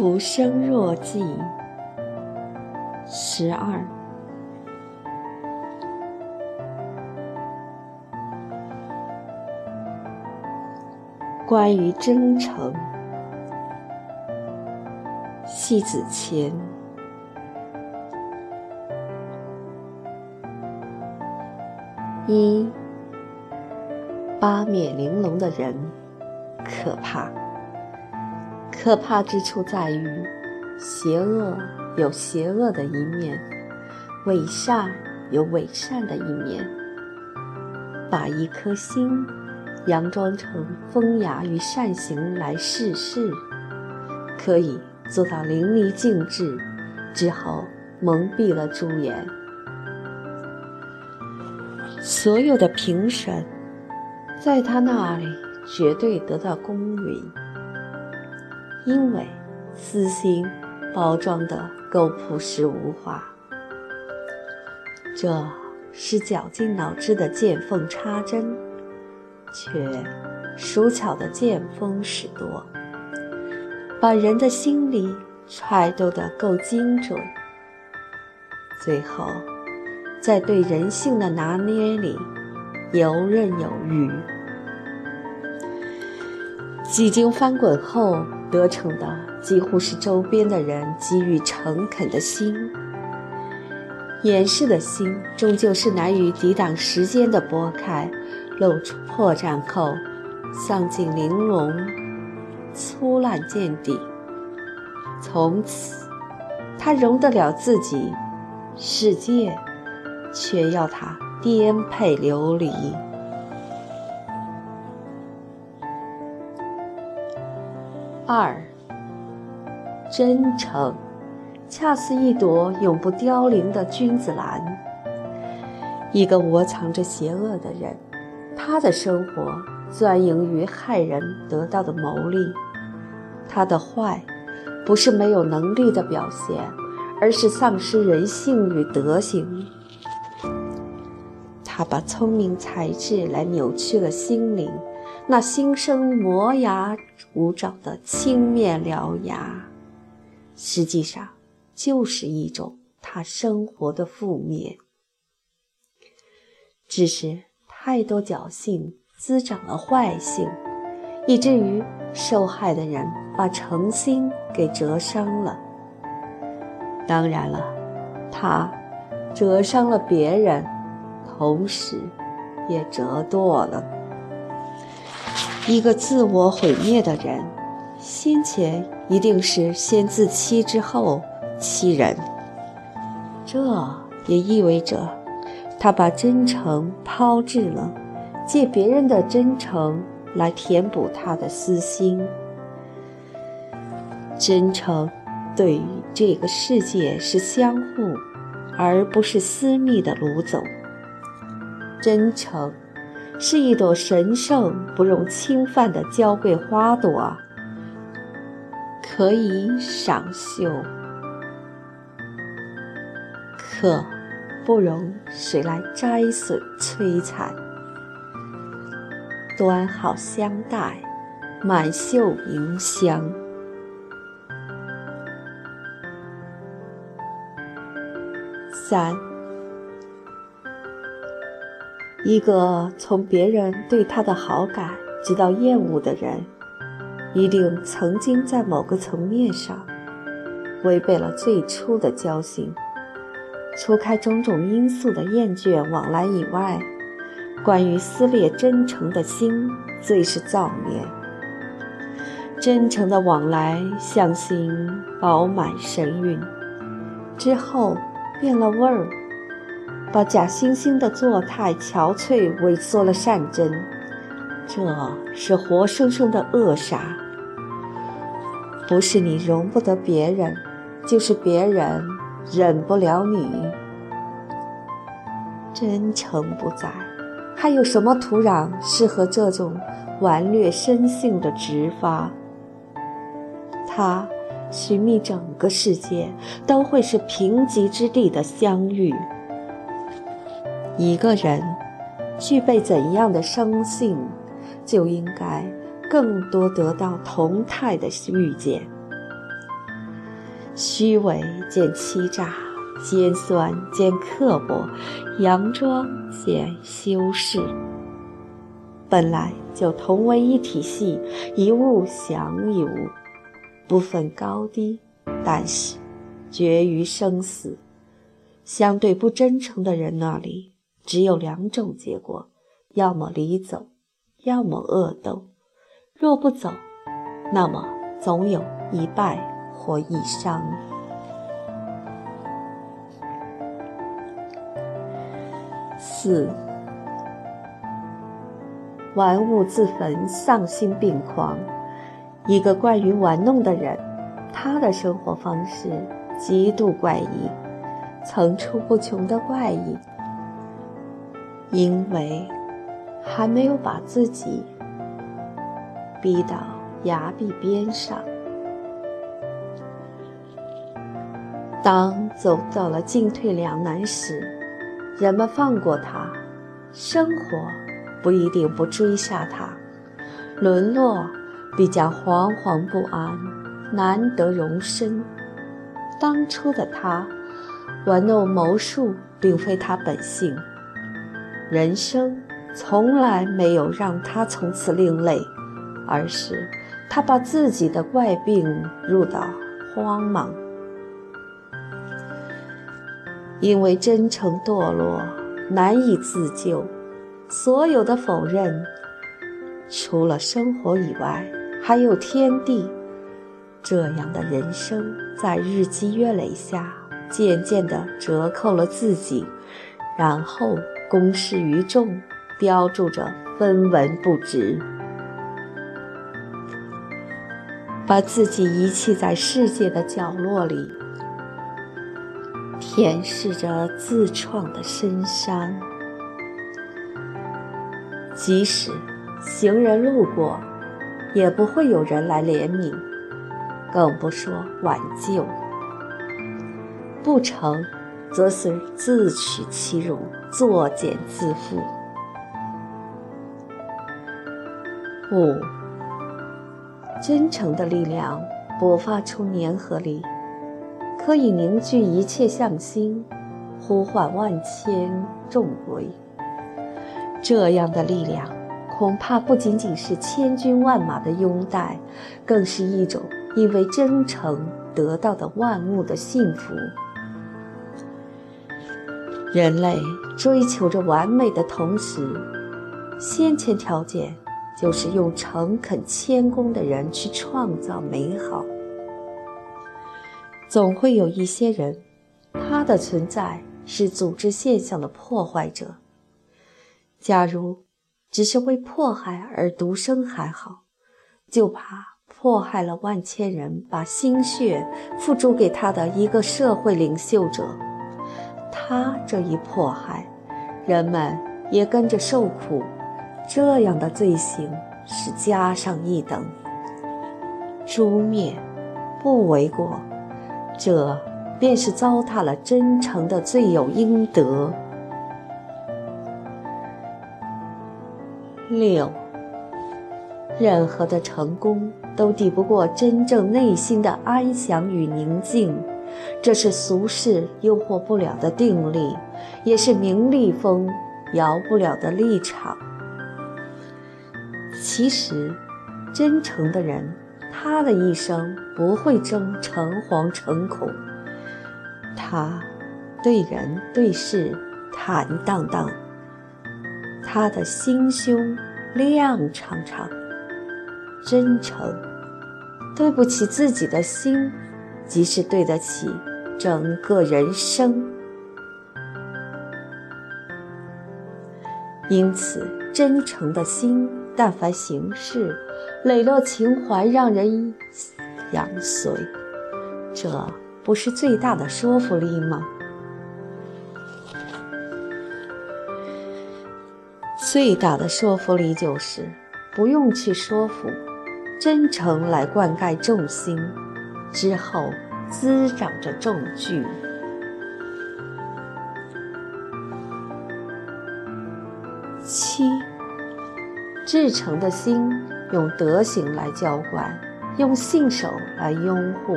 浮生若寄，十二。关于真诚，戏子前，一八面玲珑的人可怕。可怕之处在于，邪恶有邪恶的一面，伪善有伪善的一面。把一颗心佯装成风雅与善行来试试，可以做到淋漓尽致，之后蒙蔽了朱颜。所有的评审，在他那里绝对得到公允。因为私心包装的够朴实无华，这是绞尽脑汁的见缝插针，却熟巧的见风使舵，把人的心里揣度的够精准，最后在对人性的拿捏里游刃有余。几经翻滚后。得逞的几乎是周边的人给予诚恳的心，掩饰的心终究是难于抵挡时间的拨开，露出破绽后，丧尽玲珑，粗烂见底。从此，他容得了自己，世界却要他颠沛流离。二，真诚，恰似一朵永不凋零的君子兰。一个窝藏着邪恶的人，他的生活钻营于害人得到的牟利。他的坏，不是没有能力的表现，而是丧失人性与德行。他把聪明才智来扭曲了心灵。那心生磨牙无爪的青面獠牙，实际上就是一种他生活的负面。只是太多侥幸滋长了坏性，以至于受害的人把诚心给折伤了。当然了，他折伤了别人，同时也折堕了。一个自我毁灭的人，先前一定是先自欺之后欺人。这也意味着，他把真诚抛掷了，借别人的真诚来填补他的私心。真诚对于这个世界是相互，而不是私密的掳走。真诚。是一朵神圣不容侵犯的娇贵花朵，可以赏秀，可不容谁来摘损摧残。端好香袋，满袖迎香。三。一个从别人对他的好感直到厌恶的人，一定曾经在某个层面上违背了最初的交心。除开种种因素的厌倦往来以外，关于撕裂真诚的心，最是造孽。真诚的往来，相信饱满神韵，之后变了味儿。把假惺惺的作态憔悴萎缩了善真，这是活生生的扼杀。不是你容不得别人，就是别人忍不了你。真诚不在，还有什么土壤适合这种顽劣生性的直发？他寻觅整个世界，都会是贫瘠之地的相遇。一个人具备怎样的生性，就应该更多得到同态的遇见。虚伪见欺诈，尖酸见刻薄，佯装见修饰。本来就同为一体系，一物降一物，不分高低，但是绝于生死。相对不真诚的人那里，只有两种结果：要么离走，要么恶斗。若不走，那么总有一败。或一伤。四，玩物自焚，丧心病狂。一个惯于玩弄的人，他的生活方式极度怪异，层出不穷的怪异，因为还没有把自己逼到崖壁边上。当走到了进退两难时，人们放过他，生活不一定不追杀他，沦落必将惶惶不安，难得容身。当初的他玩弄谋术，并非他本性，人生从来没有让他从此另类，而是他把自己的怪病入到慌忙。因为真诚堕落，难以自救，所有的否认，除了生活以外，还有天地。这样的人生，在日积月累下，渐渐地折扣了自己，然后公示于众，标注着分文不值，把自己遗弃在世界的角落里。舔舐着自创的深山，即使行人路过，也不会有人来怜悯，更不说挽救。不成，则是自取其辱，作茧自缚。五，真诚的力量勃发出粘合力。可以凝聚一切向心，呼唤万千众归。这样的力量，恐怕不仅仅是千军万马的拥戴，更是一种因为真诚得到的万物的幸福。人类追求着完美的同时，先前条件就是用诚恳谦恭的人去创造美好。总会有一些人，他的存在是组织现象的破坏者。假如只是为迫害而独生还好，就怕迫害了万千人，把心血付诸给他的一个社会领袖者，他这一迫害，人们也跟着受苦，这样的罪行是加上一等，诛灭不为过。这便是糟蹋了真诚的罪有应得。六，任何的成功都抵不过真正内心的安详与宁静，这是俗世诱惑不了的定力，也是名利风摇不了的立场。其实，真诚的人。他的一生不会争诚惶诚恐，他对人对事坦荡荡，他的心胸亮敞敞，真诚。对不起自己的心，即是对得起整个人生。因此，真诚的心，但凡行事。磊落情怀让人仰随，这不是最大的说服力吗？最大的说服力就是不用去说服，真诚来灌溉众心，之后滋长着众聚。七，至诚的心。用德行来浇灌，用信守来拥护，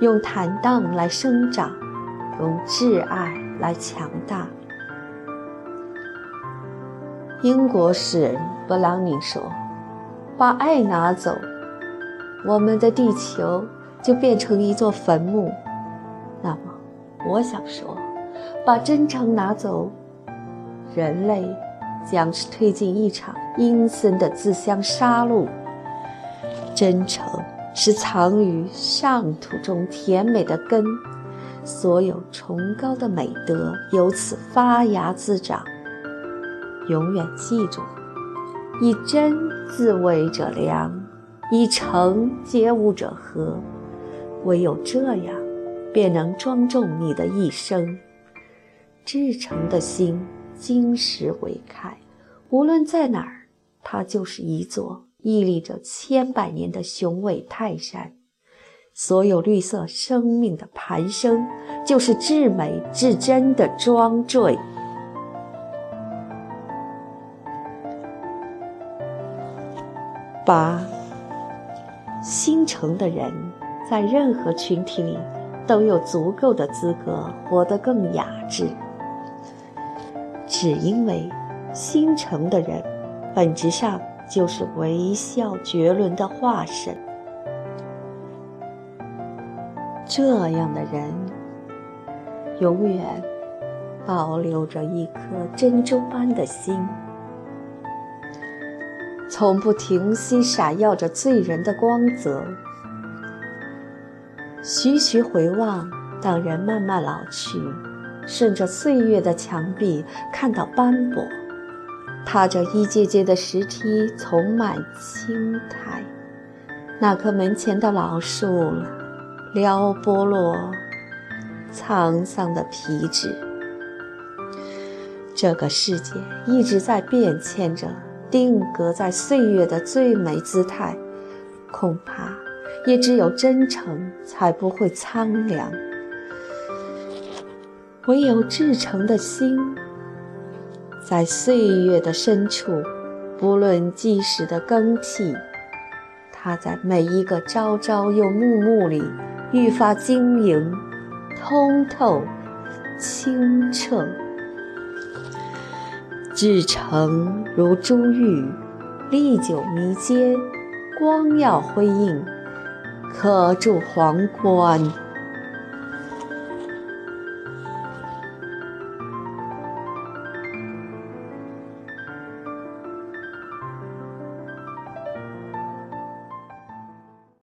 用坦荡来生长，用挚爱来强大。英国诗人勃朗宁说：“把爱拿走，我们的地球就变成一座坟墓。”那么，我想说，把真诚拿走，人类将是推进一场阴森的自相杀戮。真诚。是藏于上土中甜美的根，所有崇高的美德由此发芽滋长。永远记住，以真自卫者良，以诚接物者和。唯有这样，便能庄重你的一生。至诚的心，金石为开，无论在哪儿，它就是一座。屹立着千百年的雄伟泰山，所有绿色生命的盘生，就是至美至真的庄坠。八，心诚的人，在任何群体里都有足够的资格活得更雅致，只因为心诚的人，本质上。就是微笑绝伦的化身。这样的人，永远保留着一颗珍珠般的心，从不停息闪耀着醉人的光泽。徐徐回望，当人慢慢老去，顺着岁月的墙壁，看到斑驳。踏着一阶阶的石梯，丛满青苔。那棵门前的老树了，撩拨落沧桑的皮质。这个世界一直在变迁着，定格在岁月的最美姿态。恐怕也只有真诚，才不会苍凉。唯有至诚的心。在岁月的深处，不论即时的更替，它在每一个朝朝又暮暮里愈发晶莹、通透、清澈。至诚如珠玉，历久弥坚，光耀辉映，可住皇冠。